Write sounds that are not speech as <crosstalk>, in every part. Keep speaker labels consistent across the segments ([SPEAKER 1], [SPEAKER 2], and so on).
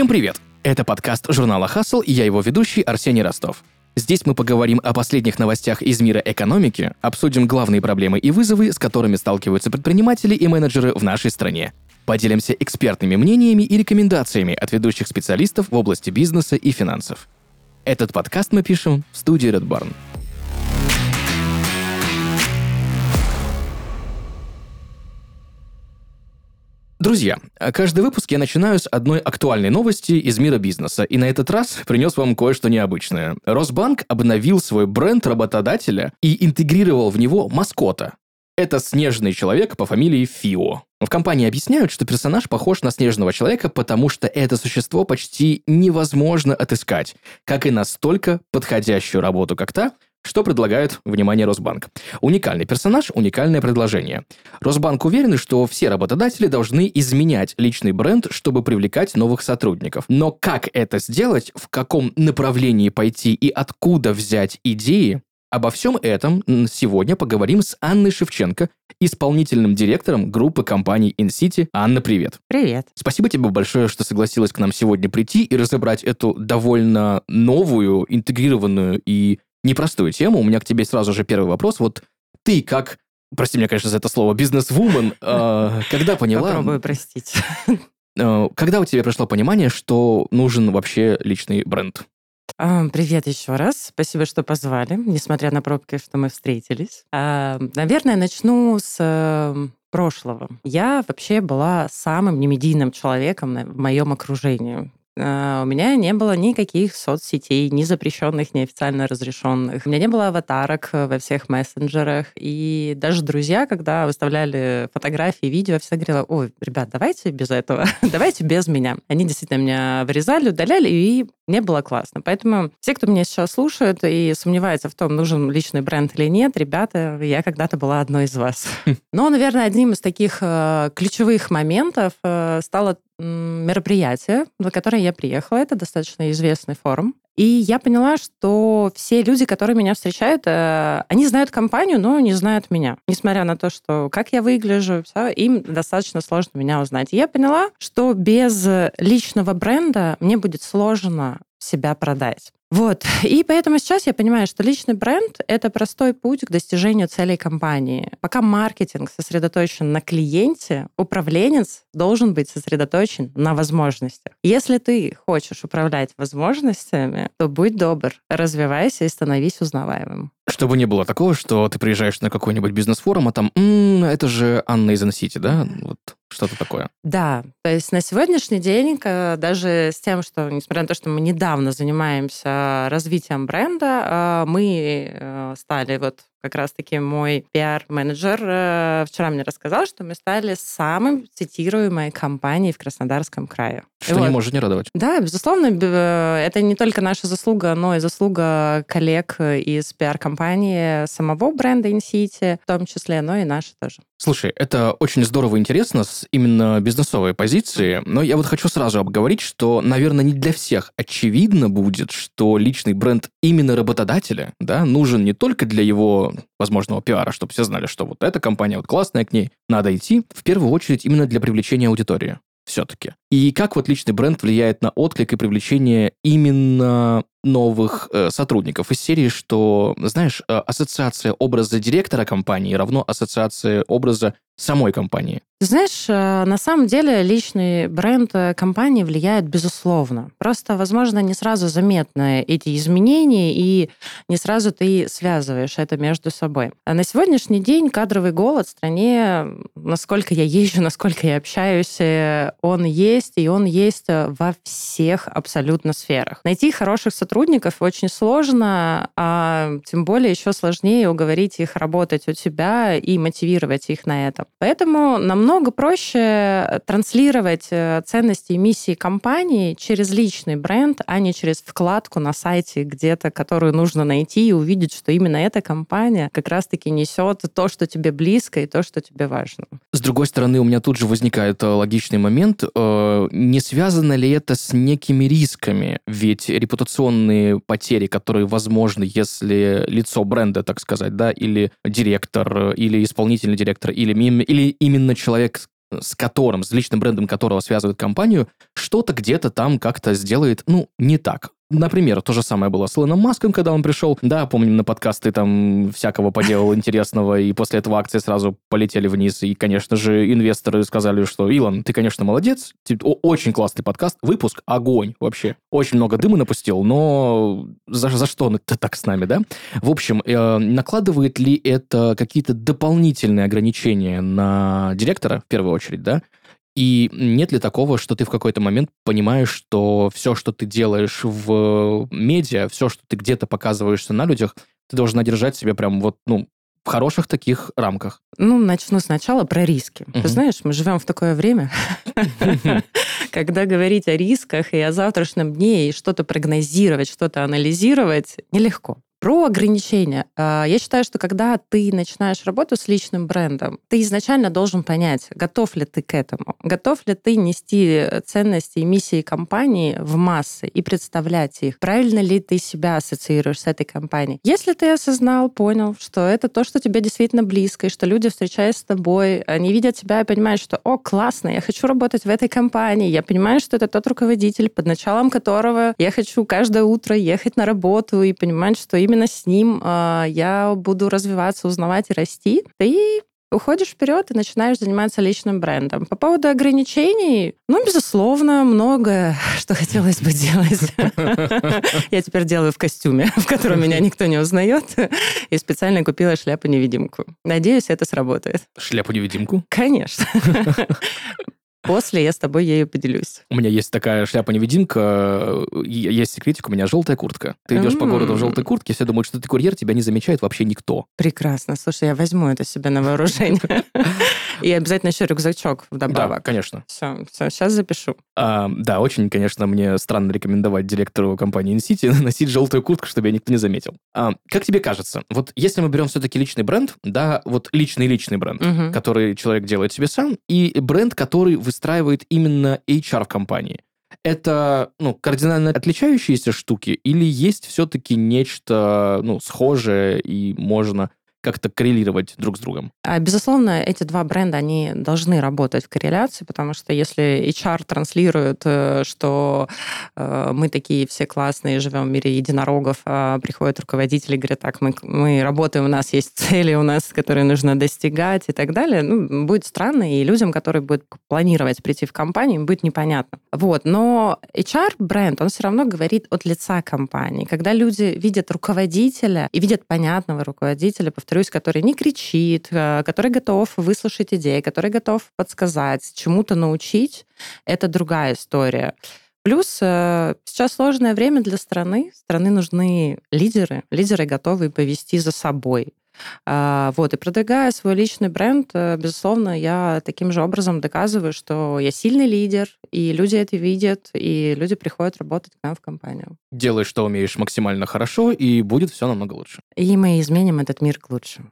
[SPEAKER 1] Всем привет! Это подкаст журнала «Хасл» и я его ведущий Арсений Ростов. Здесь мы поговорим о последних новостях из мира экономики, обсудим главные проблемы и вызовы, с которыми сталкиваются предприниматели и менеджеры в нашей стране. Поделимся экспертными мнениями и рекомендациями от ведущих специалистов в области бизнеса и финансов. Этот подкаст мы пишем в студии Red Barn. Друзья, каждый выпуск я начинаю с одной актуальной новости из мира бизнеса, и на этот раз <laughs> принес вам кое-что необычное. Росбанк обновил свой бренд работодателя и интегрировал в него маскота. Это снежный человек по фамилии Фио. В компании объясняют, что персонаж похож на снежного человека, потому что это существо почти невозможно отыскать, как и настолько подходящую работу, как та, что предлагает, внимание, Росбанк? Уникальный персонаж, уникальное предложение. Росбанк уверен, что все работодатели должны изменять личный бренд, чтобы привлекать новых сотрудников. Но как это сделать, в каком направлении пойти и откуда взять идеи, Обо всем этом сегодня поговорим с Анной Шевченко, исполнительным директором группы компаний InCity. Анна, привет.
[SPEAKER 2] Привет.
[SPEAKER 1] Спасибо тебе большое, что согласилась к нам сегодня прийти и разобрать эту довольно новую, интегрированную и непростую тему. У меня к тебе сразу же первый вопрос. Вот ты как, прости меня, конечно, за это слово, бизнес-вумен, <laughs> а, когда поняла...
[SPEAKER 2] Попробую простить.
[SPEAKER 1] А, когда у тебя пришло понимание, что нужен вообще личный бренд?
[SPEAKER 2] А, привет еще раз. Спасибо, что позвали, несмотря на пробки, что мы встретились. Наверное, начну с э, прошлого. Я вообще была самым немедийным человеком в моем окружении. А, у меня не было никаких соцсетей, ни запрещенных, ни официально разрешенных. У меня не было аватарок э, во всех мессенджерах. И даже друзья, когда выставляли фотографии, видео, все говорили, ой, ребят, давайте без этого, <laughs> давайте без меня. Они действительно меня вырезали, удаляли, и мне было классно. Поэтому все, кто меня сейчас слушает и сомневается в том, нужен личный бренд или нет, ребята, я когда-то была одной из вас. Но, наверное, одним из таких э, ключевых моментов э, стало мероприятие, на которое я приехала. Это достаточно известный форум. И я поняла, что все люди, которые меня встречают, э, они знают компанию, но не знают меня. Несмотря на то, что как я выгляжу, все, им достаточно сложно меня узнать. И я поняла, что без личного бренда мне будет сложно себя продать. Вот. И поэтому сейчас я понимаю, что личный бренд — это простой путь к достижению целей компании. Пока маркетинг сосредоточен на клиенте, управленец должен быть сосредоточен на возможностях. Если ты хочешь управлять возможностями, то будь добр, развивайся и становись узнаваемым.
[SPEAKER 1] Чтобы не было такого, что ты приезжаешь на какой-нибудь бизнес-форум, а там, м-м, это же Анна из Сити, да? Вот что-то такое.
[SPEAKER 2] Да, то есть на сегодняшний день, даже с тем, что, несмотря на то, что мы недавно занимаемся развитием бренда, а, мы э, стали вот как раз-таки мой пиар-менеджер э, вчера мне рассказал, что мы стали самым цитируемой компанией в Краснодарском крае.
[SPEAKER 1] Что вот. не может не радовать.
[SPEAKER 2] Да, безусловно, это не только наша заслуга, но и заслуга коллег из пиар-компании самого бренда InCity, в том числе, но и наши тоже.
[SPEAKER 1] Слушай, это очень здорово и интересно с именно бизнесовой позиции, но я вот хочу сразу обговорить, что, наверное, не для всех очевидно будет, что личный бренд именно работодателя да, нужен не только для его возможного пиара, чтобы все знали, что вот эта компания вот классная, к ней надо идти, в первую очередь именно для привлечения аудитории все-таки. И как вот личный бренд влияет на отклик и привлечение именно новых э, сотрудников из серии, что, знаешь, э, ассоциация образа директора компании равно ассоциация образа самой компании.
[SPEAKER 2] Знаешь, э, на самом деле личный бренд э, компании влияет безусловно. Просто, возможно, не сразу заметны эти изменения, и не сразу ты связываешь это между собой. А на сегодняшний день кадровый голод в стране, насколько я езжу, <laughs> насколько я общаюсь, э, он есть, и он есть во всех абсолютно сферах. Найти хороших сотрудников очень сложно, а тем более еще сложнее уговорить их работать у тебя и мотивировать их на это. Поэтому нам намного проще транслировать э, ценности и миссии компании через личный бренд, а не через вкладку на сайте где-то, которую нужно найти и увидеть, что именно эта компания как раз-таки несет то, что тебе близко и то, что тебе важно.
[SPEAKER 1] С другой стороны, у меня тут же возникает э, логичный момент. Э, не связано ли это с некими рисками? Ведь репутационные потери, которые возможны, если лицо бренда, так сказать, да, или директор, или исполнительный директор, или, или именно человек, с которым, с личным брендом которого связывают компанию, что-то где-то там как-то сделает, ну, не так. Например, то же самое было с Илоном Маском, когда он пришел. Да, помним, на подкасты там всякого поделал интересного, и после этого акции сразу полетели вниз. И, конечно же, инвесторы сказали, что Илон, ты, конечно, молодец, очень классный подкаст, выпуск, огонь вообще. Очень много дыма напустил, но за, за что ты так с нами, да? В общем, э, накладывает ли это какие-то дополнительные ограничения на директора, в первую очередь, да? И нет ли такого, что ты в какой-то момент понимаешь, что все, что ты делаешь в медиа, все, что ты где-то показываешься на людях, ты должна держать себя прям вот, ну, в хороших таких рамках?
[SPEAKER 2] Ну, начну сначала про риски. Угу. Ты знаешь, мы живем в такое время, <laughs> когда говорить о рисках и о завтрашнем дне, и что-то прогнозировать, что-то анализировать нелегко. Про ограничения. А, я считаю, что когда ты начинаешь работу с личным брендом, ты изначально должен понять, готов ли ты к этому, готов ли ты нести ценности и миссии компании в массы и представлять их, правильно ли ты себя ассоциируешь с этой компанией. Если ты осознал, понял, что это то, что тебе действительно близко, и что люди, встречаясь с тобой, они видят тебя и понимают, что, о, классно, я хочу работать в этой компании, я понимаю, что это тот руководитель, под началом которого я хочу каждое утро ехать на работу и понимать, что им именно с ним э, я буду развиваться, узнавать и расти, ты уходишь вперед и начинаешь заниматься личным брендом. По поводу ограничений, ну, безусловно, многое, <laughs> что хотелось бы делать. <laughs> Я теперь делаю в костюме, <laughs> в котором меня никто не узнает, и специально купила шляпу-невидимку. Надеюсь, это сработает.
[SPEAKER 1] Шляпу-невидимку?
[SPEAKER 2] Конечно. После я с тобой ею поделюсь.
[SPEAKER 1] У меня есть такая шляпа-невидимка, есть секретик, у меня желтая куртка. Ты идешь по городу в желтой куртке, все думают, что ты курьер, тебя не замечает вообще никто.
[SPEAKER 2] Прекрасно. Слушай, я возьму это себе на вооружение. <laughs> И обязательно еще рюкзачок вдобавок.
[SPEAKER 1] Да, конечно.
[SPEAKER 2] Все, все, сейчас запишу.
[SPEAKER 1] А, да, очень, конечно, мне странно рекомендовать директору компании InCity <laughs> носить желтую куртку, чтобы я никто не заметил. А, как тебе кажется, вот если мы берем все-таки личный бренд, да, вот личный-личный бренд, угу. который человек делает себе сам, и бренд, который выстраивает именно HR в компании. Это ну, кардинально отличающиеся штуки или есть все-таки нечто ну, схожее и можно как-то коррелировать друг с другом?
[SPEAKER 2] А, безусловно, эти два бренда, они должны работать в корреляции, потому что если HR транслирует, э, что э, мы такие все классные, живем в мире единорогов, а приходят руководители и говорят, так, мы, мы работаем, у нас есть цели, у нас, которые нужно достигать и так далее, ну, будет странно, и людям, которые будут планировать прийти в компанию, им будет непонятно. Вот, но HR-бренд, он все равно говорит от лица компании. Когда люди видят руководителя и видят понятного руководителя, повторюсь, который не кричит, э, который готов выслушать идеи, который готов подсказать, чему-то научить, это другая история. Плюс э, сейчас сложное время для страны. Страны нужны лидеры, лидеры готовые повести за собой. А, вот, и продвигая свой личный бренд, э, безусловно, я таким же образом доказываю, что я сильный лидер, и люди это видят, и люди приходят работать к нам в компанию.
[SPEAKER 1] Делай, что умеешь максимально хорошо, и будет все намного лучше.
[SPEAKER 2] И мы изменим этот мир к лучшему.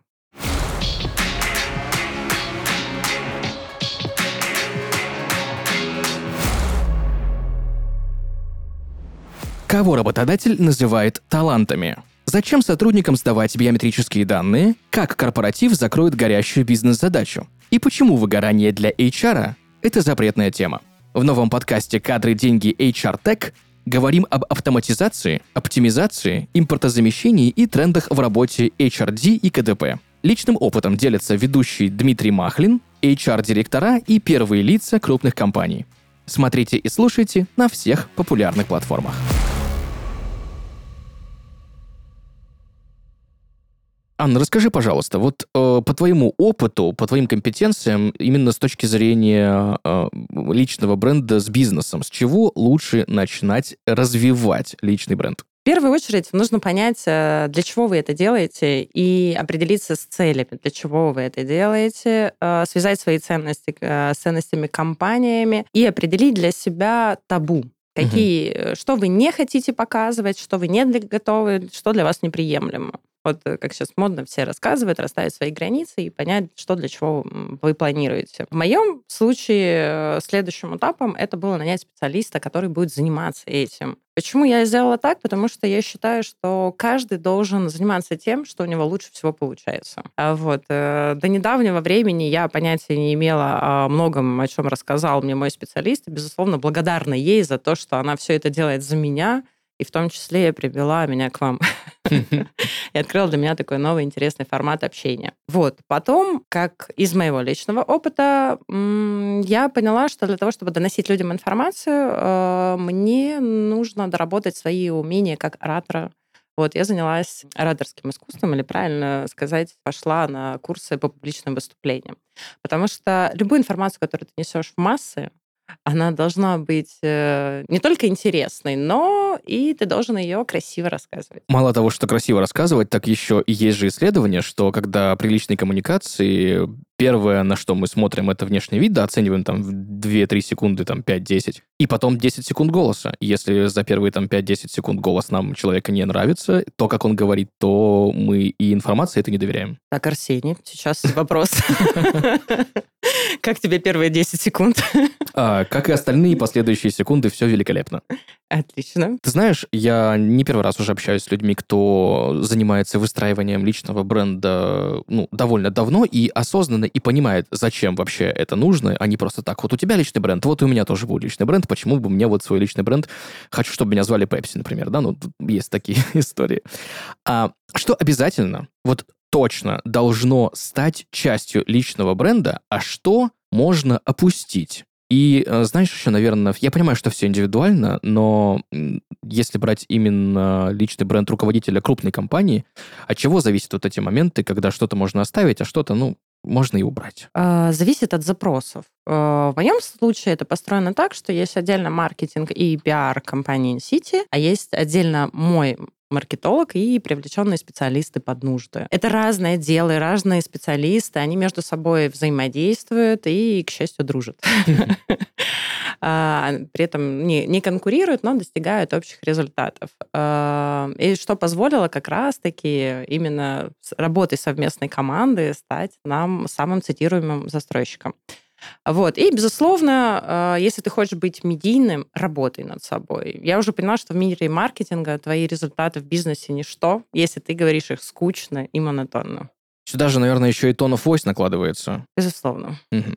[SPEAKER 1] Кого работодатель называет талантами? Зачем сотрудникам сдавать биометрические данные? Как корпоратив закроет горящую бизнес-задачу? И почему выгорание для HR – это запретная тема? В новом подкасте «Кадры, деньги, HR Tech» говорим об автоматизации, оптимизации, импортозамещении и трендах в работе HRD и КДП. Личным опытом делятся ведущий Дмитрий Махлин, HR-директора и первые лица крупных компаний. Смотрите и слушайте на всех популярных платформах. Анна, расскажи, пожалуйста, вот э, по твоему опыту, по твоим компетенциям, именно с точки зрения э, личного бренда с бизнесом, с чего лучше начинать развивать личный бренд?
[SPEAKER 2] В первую очередь нужно понять, э, для чего вы это делаете, и определиться с целями, для чего вы это делаете, э, связать свои ценности э, с ценностями компаниями и определить для себя табу. Какие, угу. что вы не хотите показывать, что вы не готовы, что для вас неприемлемо. Вот э, как сейчас модно все рассказывают, расставить свои границы и понять, что для чего вы планируете. В моем случае следующим этапом это было нанять специалиста, который будет заниматься этим. Почему я сделала так? Потому что я считаю, что каждый должен заниматься тем, что у него лучше всего получается. А вот. Э, до недавнего времени я понятия не имела о многом, о чем рассказал мне мой специалист. И, безусловно, благодарна ей за то, что она все это делает за меня, и в том числе привела меня к вам. <laughs> <laughs> И открыла для меня такой новый интересный формат общения. Вот. Потом, как из моего личного опыта, я поняла, что для того, чтобы доносить людям информацию, э, мне нужно доработать свои умения как оратора, вот, я занялась ораторским искусством, или правильно сказать, пошла на курсы по публичным выступлениям. Потому что любую информацию, которую ты несешь в массы, она должна быть э, не только интересной, но и ты должен ее красиво рассказывать.
[SPEAKER 1] Мало того, что красиво рассказывать, так еще и есть же исследование, что когда при личной коммуникации первое, на что мы смотрим, это внешний вид, да, оцениваем там 2-3 секунды, там 5-10, и потом 10 секунд голоса. Если за первые там 5-10 секунд голос нам человека не нравится, то, как он говорит, то мы и информации это не доверяем.
[SPEAKER 2] Так, Арсений, сейчас вопрос. <laughs> <laughs> <laughs> Как тебе первые 10 секунд? <laughs>
[SPEAKER 1] А, как и остальные последующие секунды, все великолепно.
[SPEAKER 2] Отлично.
[SPEAKER 1] Ты знаешь, я не первый раз уже общаюсь с людьми, кто занимается выстраиванием личного бренда ну, довольно давно и осознанно и понимает, зачем вообще это нужно, а не просто так. Вот у тебя личный бренд, вот и у меня тоже будет личный бренд, почему бы мне вот свой личный бренд, хочу, чтобы меня звали Пепси, например, да, ну, есть такие <laughs> истории. А что обязательно, вот точно должно стать частью личного бренда, а что можно опустить? И э, знаешь еще, наверное, я понимаю, что все индивидуально, но если брать именно личный бренд руководителя крупной компании, от чего зависят вот эти моменты, когда что-то можно оставить, а что-то, ну, можно и убрать?
[SPEAKER 2] А, зависит от запросов. Э, в моем случае это построено так, что есть отдельно маркетинг и пиар компании City, а есть отдельно мой маркетолог и привлеченные специалисты под нужды. Это разные отделы, разные специалисты, они между собой взаимодействуют и, к счастью, дружат. <laughs> А, при этом не конкурируют, но достигают общих результатов. А, и что позволило как раз-таки именно работой совместной команды стать нам самым цитируемым застройщиком. Вот. И, безусловно, а, если ты хочешь быть медийным, работай над собой. Я уже поняла, что в мире маркетинга твои результаты в бизнесе ничто, если ты говоришь их скучно и монотонно.
[SPEAKER 1] Сюда же, наверное, еще и tone of voice накладывается.
[SPEAKER 2] Безусловно.
[SPEAKER 1] Угу.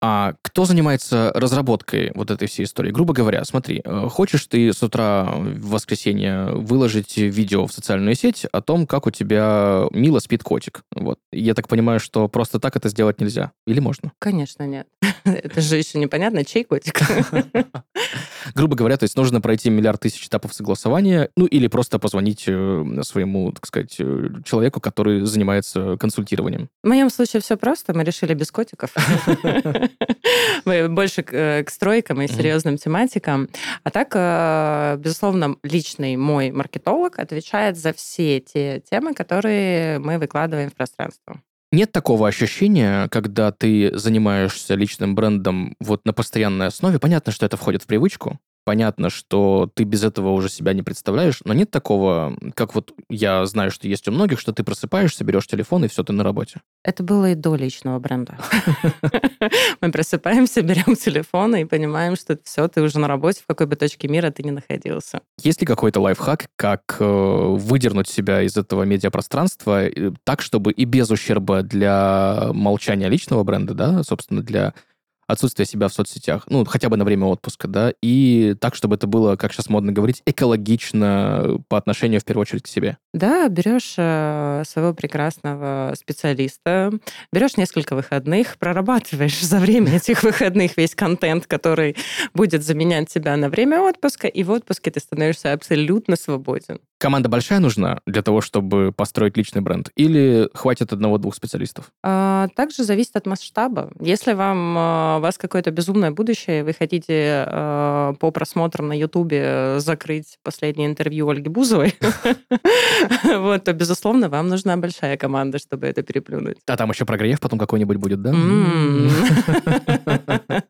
[SPEAKER 1] А кто занимается разработкой вот этой всей истории? Грубо говоря, смотри, э, хочешь ты с утра в воскресенье выложить видео в социальную сеть о том, как у тебя мило спит котик. Вот. Я так понимаю, что просто так это сделать нельзя. Или можно?
[SPEAKER 2] Конечно, нет. <laughs> Это же еще непонятно, чей котик. <laughs>
[SPEAKER 1] Грубо говоря, то есть нужно пройти миллиард тысяч этапов согласования, ну или просто позвонить э, своему, так сказать, э, человеку, который занимается консультированием.
[SPEAKER 2] В моем случае все просто. Мы решили без котиков. <laughs> Мы больше к, э, к стройкам и серьезным тематикам. А так, э, безусловно, личный мой маркетолог отвечает за все те темы, которые мы выкладываем в пространство.
[SPEAKER 1] Нет такого ощущения, когда ты занимаешься личным брендом вот на постоянной основе. Понятно, что это входит в привычку, понятно, что ты без этого уже себя не представляешь, но нет такого, как вот я знаю, что есть у многих, что ты просыпаешься, берешь телефон, и все, ты на работе.
[SPEAKER 2] Это было и до личного бренда. <laughs> Мы просыпаемся, берем телефон и понимаем, что все, ты уже на работе, в какой бы точке мира ты ни находился.
[SPEAKER 1] Есть ли какой-то лайфхак, как э, выдернуть себя из этого медиапространства э, так, чтобы и без ущерба для молчания личного бренда, да, собственно, для отсутствие себя в соцсетях, ну, хотя бы на время отпуска, да, и так, чтобы это было, как сейчас модно говорить, экологично по отношению, в первую очередь, к себе.
[SPEAKER 2] Да, берешь э, своего прекрасного специалиста, берешь несколько выходных, прорабатываешь за время этих выходных весь контент, который будет заменять тебя на время отпуска, и в отпуске ты становишься абсолютно свободен.
[SPEAKER 1] Команда большая нужна для того, чтобы построить личный бренд? Или хватит одного-двух специалистов?
[SPEAKER 2] А, также зависит от масштаба. Если вам, а, у вас какое-то безумное будущее, вы хотите а, по просмотрам на Ютубе закрыть последнее интервью Ольги Бузовой, <laughs> вот, то, безусловно, вам нужна большая команда, чтобы это переплюнуть.
[SPEAKER 1] А там еще прогрев потом какой-нибудь будет, да? <laughs>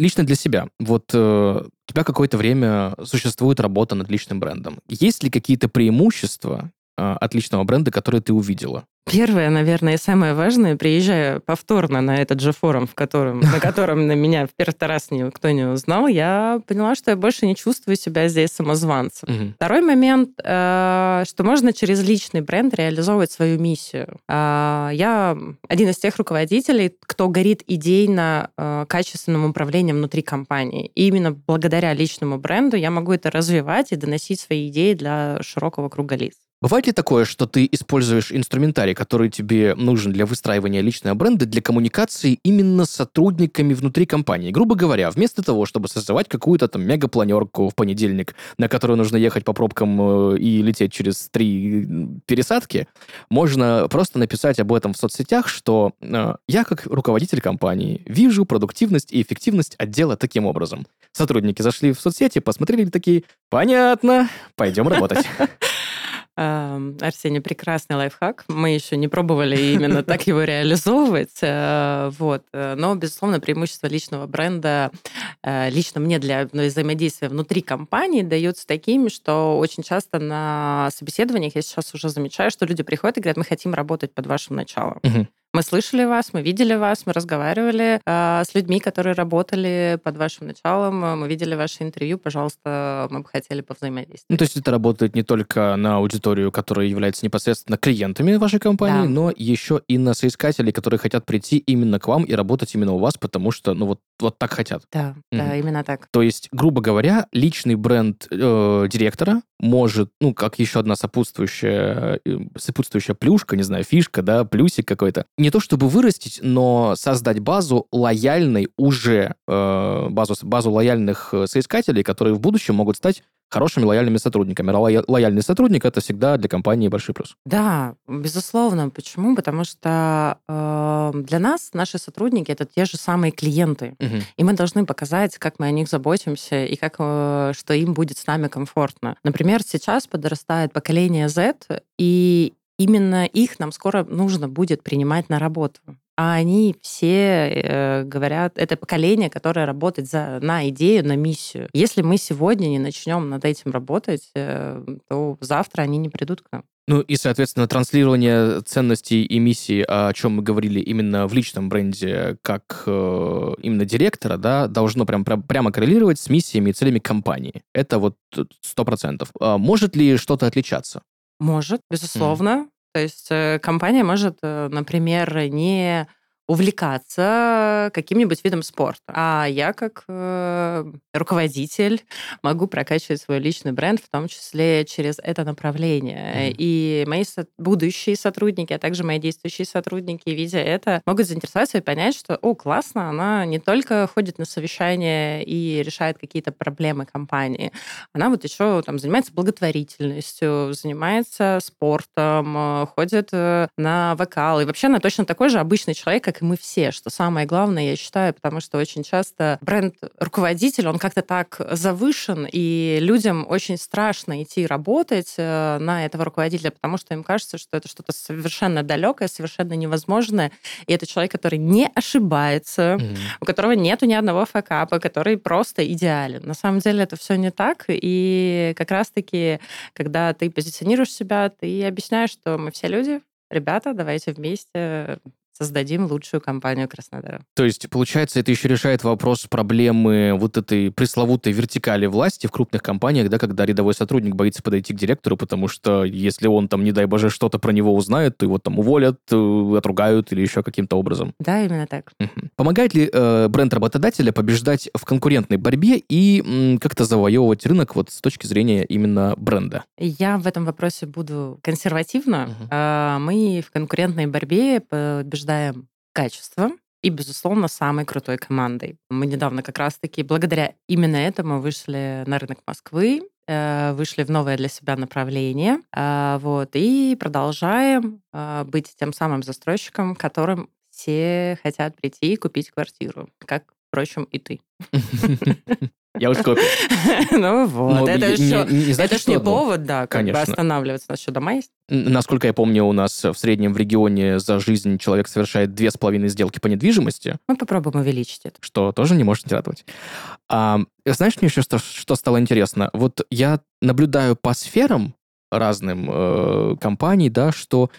[SPEAKER 1] Лично для себя. Вот э, у тебя какое-то время существует работа над личным брендом. Есть ли какие-то преимущества отличного бренда, который ты увидела?
[SPEAKER 2] Первое, наверное, и самое важное, приезжая повторно на этот же форум, в котором, на <laughs> котором на меня в первый раз никто не узнал, я поняла, что я больше не чувствую себя здесь самозванцем.
[SPEAKER 1] Мгм.
[SPEAKER 2] Второй момент, э, что можно через личный бренд реализовывать свою миссию. А, Я один из тех руководителей, кто горит идейно э, качественным управлением внутри компании. И именно благодаря личному бренду я могу это развивать и доносить свои идеи для широкого круга лиц.
[SPEAKER 1] Бывает ли такое, что ты используешь инструментарий, который тебе нужен для выстраивания личного бренда, для коммуникации именно с сотрудниками внутри компании? Грубо говоря, вместо того, чтобы создавать какую-то там мегапланерку в понедельник, на которую нужно ехать по пробкам э, и лететь через три пересадки, можно просто написать об этом в соцсетях, что э, я как руководитель компании вижу продуктивность и эффективность отдела таким образом. Сотрудники зашли в соцсети, посмотрели такие, понятно, пойдем работать. <laughs>
[SPEAKER 2] Эм, Арсений, прекрасный лайфхак. Мы еще не пробовали именно <laughs> так его реализовывать. э, Вот. э, Но, безусловно, преимущество личного бренда э, лично мне для взаимодействия внутри компании дается такими, что очень часто на собеседованиях я сейчас уже замечаю, что люди приходят и говорят, мы хотим работать под вашим началом.
[SPEAKER 1] Мгм.
[SPEAKER 2] Мы слышали вас, мы видели вас, мы разговаривали э, с людьми, которые работали под вашим началом, мы видели ваше интервью, пожалуйста, мы бы хотели повзаимодействовать.
[SPEAKER 1] Ну, то есть это работает не только на аудиторию, которая является непосредственно клиентами вашей компании,
[SPEAKER 2] Да.
[SPEAKER 1] но еще и на соискателей, которые хотят прийти именно к вам и работать именно у вас, потому что, ну, вот, вот так хотят.
[SPEAKER 2] Да, да,
[SPEAKER 1] Мгм.
[SPEAKER 2] именно так.
[SPEAKER 1] То есть, грубо говоря, личный бренд э, директора может, ну, как еще одна сопутствующая, э, сопутствующая плюшка, не знаю, фишка, да, плюсик какой-то, не то чтобы вырастить, но создать базу лояльной уже, э, базу, базу лояльных э, соискателей, которые в будущем могут стать хорошими лояльными сотрудниками. Лоя- Лояльный сотрудник это всегда для компании большой плюс.
[SPEAKER 2] Да, безусловно. Почему? Потому что э, для нас наши сотрудники это те же самые клиенты. И мы должны показать, как мы о них заботимся и как, э, что им будет с нами комфортно. Например, сейчас подрастает поколение Z, и именно их нам скоро нужно будет принимать на работу. А они все э, говорят, это поколение, которое работает за, на идею, на миссию. Если мы сегодня не начнем над этим работать, э, то завтра они не придут к нам.
[SPEAKER 1] Ну и, соответственно, транслирование ценностей и миссии, о чем мы говорили именно в личном бренде, как э, именно директора, да, должно прям, прям- прямо коррелировать с миссиями и целями компании. Это вот сто процентов. А может ли что-то отличаться?
[SPEAKER 2] Может, безусловно. То есть э, компания может, э, например, не увлекаться каким-нибудь видом спорта. А я, как э, руководитель, могу прокачивать свой личный бренд, в том числе через это направление.
[SPEAKER 1] Мгм.
[SPEAKER 2] И мои со- будущие сотрудники, а также мои действующие сотрудники, видя это, могут заинтересоваться и понять, что, о, классно, она не только ходит на совещания и решает какие-то проблемы компании, она вот еще там занимается благотворительностью, занимается спортом, э, ходит э, на вокал. И вообще она точно такой же обычный человек, как и мы все, что самое главное, я считаю, потому что очень часто бренд-руководитель, он как-то так завышен, и людям очень страшно идти работать э, на этого руководителя, потому что им кажется, что это что-то совершенно далекое, совершенно невозможное, и это человек, который не ошибается, у которого нету ни одного факапа, который просто идеален. На самом деле это все не так, и как раз-таки, когда ты позиционируешь себя, ты объясняешь, что мы все люди, ребята, давайте вместе создадим лучшую компанию Краснодара.
[SPEAKER 1] То есть, получается, это еще решает вопрос проблемы вот этой пресловутой вертикали власти в крупных компаниях, да, когда рядовой сотрудник боится подойти к директору, потому что если он там, не дай боже, что-то про него узнает, то его там уволят, э, отругают или еще каким-то образом.
[SPEAKER 2] Да, именно так.
[SPEAKER 1] Мгм. Помогает ли э, бренд работодателя побеждать в конкурентной борьбе и м, как-то завоевывать рынок вот с точки зрения именно бренда?
[SPEAKER 2] Я в этом вопросе буду консервативна. А, Мы в конкурентной борьбе побеждаем качеством и, безусловно, самой крутой командой. Мы недавно как раз-таки благодаря именно этому вышли на рынок Москвы, э, вышли в новое для себя направление, а, вот, и продолжаем а, быть тем самым застройщиком, которым все хотят прийти и купить квартиру, как, впрочем, и ты. <laughs> <laughs>
[SPEAKER 1] Я уж копию. <laughs>
[SPEAKER 2] Ну вот, это еще...
[SPEAKER 1] не-
[SPEAKER 2] повод, да, как бы останавливаться. У нас еще дома есть.
[SPEAKER 1] Насколько я помню, у нас в среднем в регионе за жизнь человек совершает две с половиной сделки по недвижимости,
[SPEAKER 2] Мы попробуем увеличить это.
[SPEAKER 1] что тоже не может не радовать. А, знаешь, мне еще что, что стало интересно? Вот я наблюдаю по сферам, разным э, компаний, да, что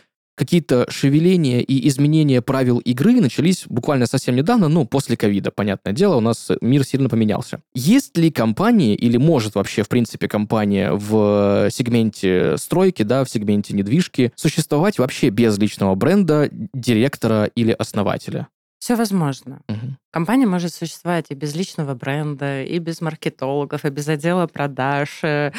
[SPEAKER 1] какие-то шевеления и изменения правил игры начались буквально совсем недавно, ну, после ковида, понятное дело, у нас мир сильно поменялся. Есть ли компания или может вообще, в принципе, компания в сегменте стройки, да, в сегменте недвижки существовать вообще без личного бренда, директора или основателя?
[SPEAKER 2] Все возможно.
[SPEAKER 1] Мгм.
[SPEAKER 2] Компания может существовать и без личного бренда, и без маркетологов, и без отдела продаж, э,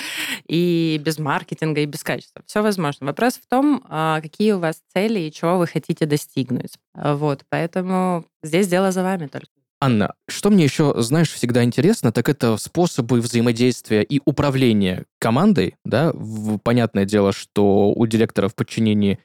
[SPEAKER 2] и без маркетинга, и без качества. Все возможно. Вопрос в том, а, какие у вас цели и чего вы хотите достигнуть. А, Вот, поэтому здесь дело за вами только.
[SPEAKER 1] Анна, что мне еще, знаешь, всегда интересно, так это способы взаимодействия и управления командой, да, понятное дело, что у директора в подчинении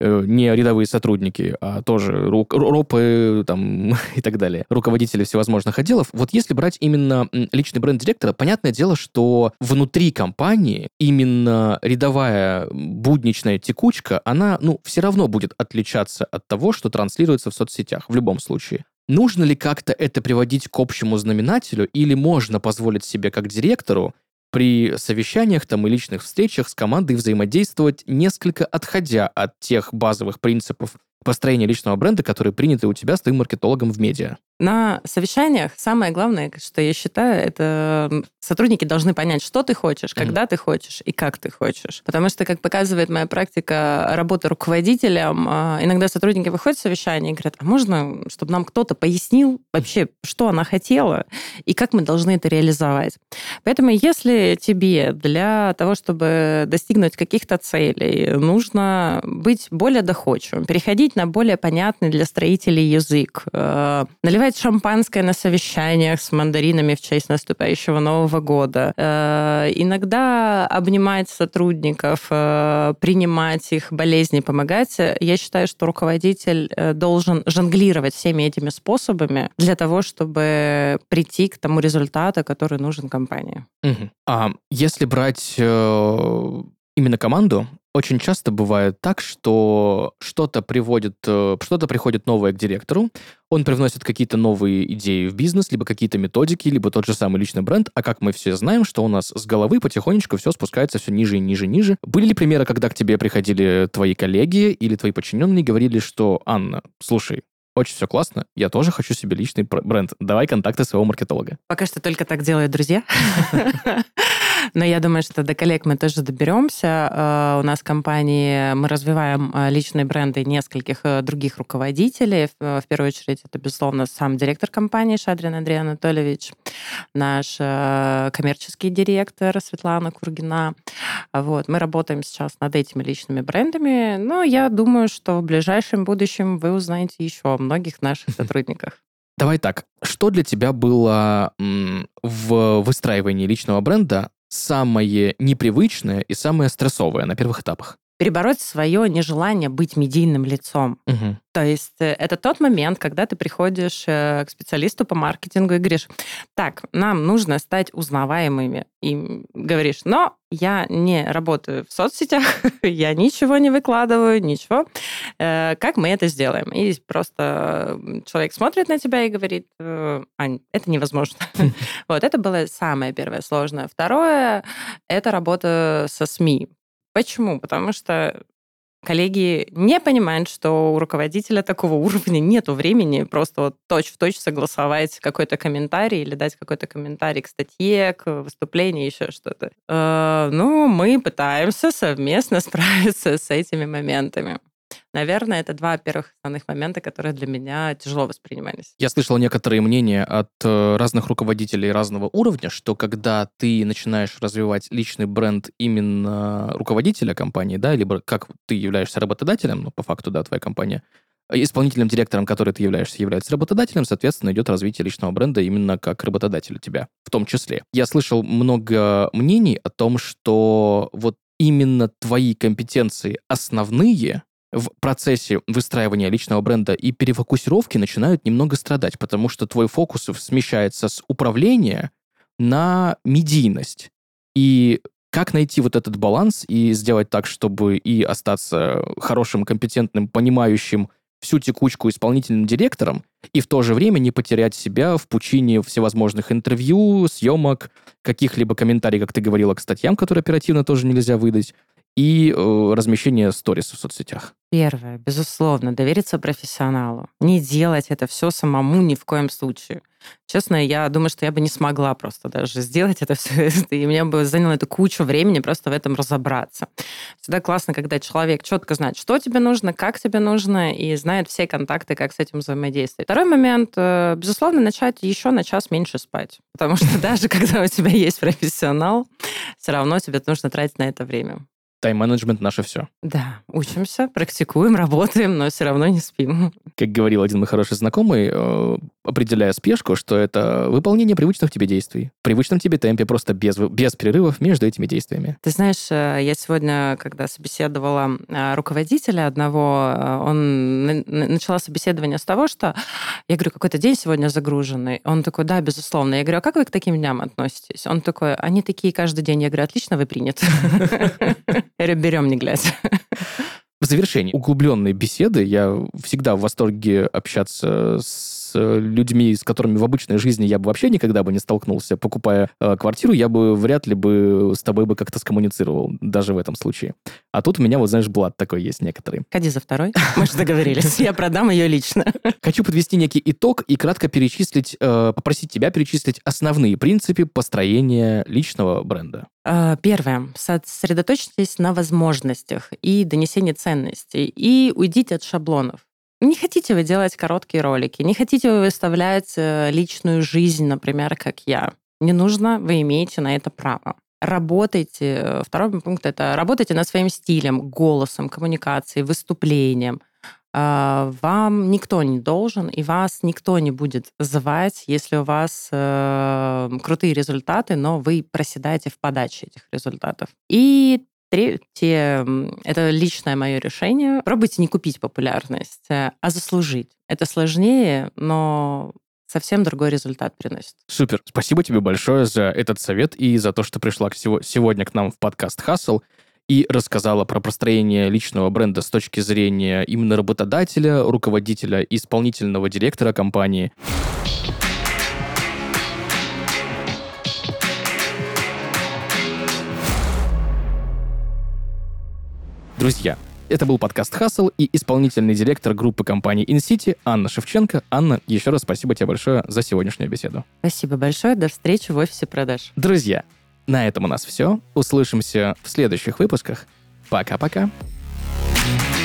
[SPEAKER 1] не рядовые сотрудники, а тоже ру- ропы там, <laughs> и так далее, руководители всевозможных отделов. Вот если брать именно личный бренд директора, понятное дело, что внутри компании именно рядовая будничная текучка, она, ну, все равно будет отличаться от того, что транслируется в соцсетях, в любом случае. Нужно ли как-то это приводить к общему знаменателю, или можно позволить себе как директору при совещаниях там и личных встречах с командой взаимодействовать, несколько отходя от тех базовых принципов построения личного бренда, которые приняты у тебя с твоим маркетологом в медиа?
[SPEAKER 2] На совещаниях самое главное, что я считаю, это сотрудники должны понять, что ты хочешь, когда ты хочешь и как ты хочешь. Потому что, как показывает моя практика работы руководителем, а, иногда сотрудники выходят с совещания и говорят, а можно, чтобы нам кто-то пояснил вообще, что она хотела и как мы должны это реализовать. Поэтому если тебе для того, чтобы достигнуть каких-то целей, нужно быть более доходчивым, переходить на более понятный для строителей язык, э, наливать шампанское на совещаниях с мандаринами в честь наступающего Нового года, э, иногда обнимать сотрудников, э, принимать их болезни, помогать, я считаю, что руководитель должен жонглировать всеми этими способами для того, чтобы прийти к тому результату, который нужен компании.
[SPEAKER 1] Мгм. А если брать именно команду, очень часто бывает так, что что-то приводит, э, что-то приходит новое к директору, он привносит какие-то новые идеи в бизнес, либо какие-то методики, либо тот же самый личный бренд, а как мы все знаем, что у нас с головы потихонечку все спускается все ниже и ниже и ниже. Были ли примеры, когда к тебе приходили твои коллеги или твои подчиненные и говорили, что «Анна, слушай, очень все классно, я тоже хочу себе личный бренд, давай контакты своего маркетолога».
[SPEAKER 2] Пока что только так делают друзья. <laughs> Но я думаю, что до коллег мы тоже доберемся. Э, У нас в компании мы развиваем э, личные бренды нескольких э, других руководителей. В первую очередь это, безусловно, сам директор компании Шадрин Андрей Анатольевич, наш коммерческий директор Светлана Кургина. Вот. Мы работаем сейчас над этими личными брендами, но я думаю, что в ближайшем будущем вы узнаете еще о многих наших <laughs> сотрудниках.
[SPEAKER 1] Давай так, что для тебя было в выстраивании личного бренда самое непривычное и самое стрессовое на первых этапах?
[SPEAKER 2] Перебороть свое нежелание быть медийным лицом.
[SPEAKER 1] Мгм.
[SPEAKER 2] То есть э, это тот момент, когда ты приходишь э, к специалисту по маркетингу и говоришь, так, нам нужно стать узнаваемыми. И говоришь, но я не работаю в соцсетях, <laughs> я ничего не выкладываю, ничего. Э, Как мы это сделаем? И просто человек смотрит на тебя и говорит, «Э, Ань, это невозможно. <laughs> Вот это было самое первое сложное. Второе – это работа со СМИ. Почему? Потому что коллеги не понимают, что у руководителя такого <laughs> уровня нет времени просто вот точь-в-точь согласовать какой-то комментарий или дать какой-то комментарий к статье, к выступлению, еще что-то. Э, Ну, мы пытаемся совместно <laughs> справиться с этими моментами. Наверное, это два первых основных момента, которые для меня тяжело воспринимались.
[SPEAKER 1] Я слышал некоторые мнения от э, разных руководителей разного уровня, что когда ты начинаешь развивать личный бренд именно руководителя компании, да, либо как ты являешься работодателем, ну, по факту, да, твоя компания, э, исполнительным директором, который ты являешься, является работодателем, соответственно, идет развитие личного бренда именно как работодателя тебя, в том числе. Я слышал много мнений о том, что вот именно твои компетенции основные в процессе выстраивания личного бренда и перефокусировки начинают немного страдать, потому что твой фокус смещается с управления на медийность. И как найти вот этот баланс и сделать так, чтобы и остаться хорошим, компетентным, понимающим всю текучку исполнительным директором, и в то же время не потерять себя в пучине всевозможных интервью, съемок, каких-либо комментариев, как ты говорила, к статьям, которые оперативно тоже нельзя выдать, и э, размещение сторис в соцсетях?
[SPEAKER 2] Первое, безусловно, довериться профессионалу. Не делать это все самому ни в коем случае. Честно, я думаю, что я бы не смогла просто даже сделать это все. <laughs> И мне бы заняло это кучу времени просто в этом разобраться. Всегда классно, когда человек четко знает, что тебе нужно, как тебе нужно, и знает все контакты, как с этим взаимодействовать. Второй момент, э, безусловно, начать еще на час меньше спать. Потому что <laughs> даже когда у тебя есть профессионал, все равно тебе нужно тратить на это время.
[SPEAKER 1] Тайм-менеджмент наше все.
[SPEAKER 2] Да, учимся, практикуем, <laughs> работаем, но все равно не спим.
[SPEAKER 1] Как говорил один мой хороший знакомый, э, определяя спешку, что это выполнение привычных тебе действий. В привычном тебе темпе, просто без, без перерывов между этими действиями.
[SPEAKER 2] Ты знаешь, э, я сегодня, когда собеседовала э, руководителя одного, он начала собеседование с того, что я говорю, какой-то день сегодня загруженный. Он такой, да, безусловно. Я говорю, а как вы к таким дням относитесь? Он такой, они такие каждый день. Я говорю, отлично, вы приняты. <laughs> Берем, не глядя.
[SPEAKER 1] В завершении углубленной беседы. Я всегда в восторге общаться с людьми, с которыми в обычной жизни я бы вообще никогда бы не столкнулся, покупая э, квартиру, я бы вряд ли бы с тобой бы как-то скоммуницировал, даже в этом случае. А тут у меня, вот знаешь, блат такой есть некоторый.
[SPEAKER 2] Ходи за второй. <laughs> Мы же договорились. Я продам ее лично.
[SPEAKER 1] Хочу подвести некий итог и кратко перечислить, э, попросить тебя перечислить основные принципы построения личного бренда.
[SPEAKER 2] Э, первое. Сосредоточьтесь на возможностях и донесении ценностей. И уйдите от шаблонов. Не хотите вы делать короткие ролики, не хотите вы выставлять э, личную жизнь, например, как я. Не нужно, вы имеете на это право. Работайте, э, второй пункт это работайте над своим стилем, голосом, коммуникацией, выступлением. А, вам никто не должен, и вас никто не будет звать, если у вас э, крутые результаты, но вы проседаете в подаче этих результатов. И Третье, это личное мое решение. Пробуйте не купить популярность, э, а заслужить. Это сложнее, но совсем другой результат приносит.
[SPEAKER 1] Супер. Спасибо тебе большое за этот совет и за то, что пришла сегодня к нам в подкаст «Хасл» и рассказала про построение личного бренда с точки зрения именно работодателя, руководителя, исполнительного директора компании. Друзья, это был подкаст «Хасл» и исполнительный директор группы компании InCity Анна Шевченко. Анна, еще раз спасибо тебе большое за сегодняшнюю беседу.
[SPEAKER 2] Спасибо большое. До встречи в офисе продаж.
[SPEAKER 1] Друзья, на этом у нас все. Услышимся в следующих выпусках. Пока-пока. thank you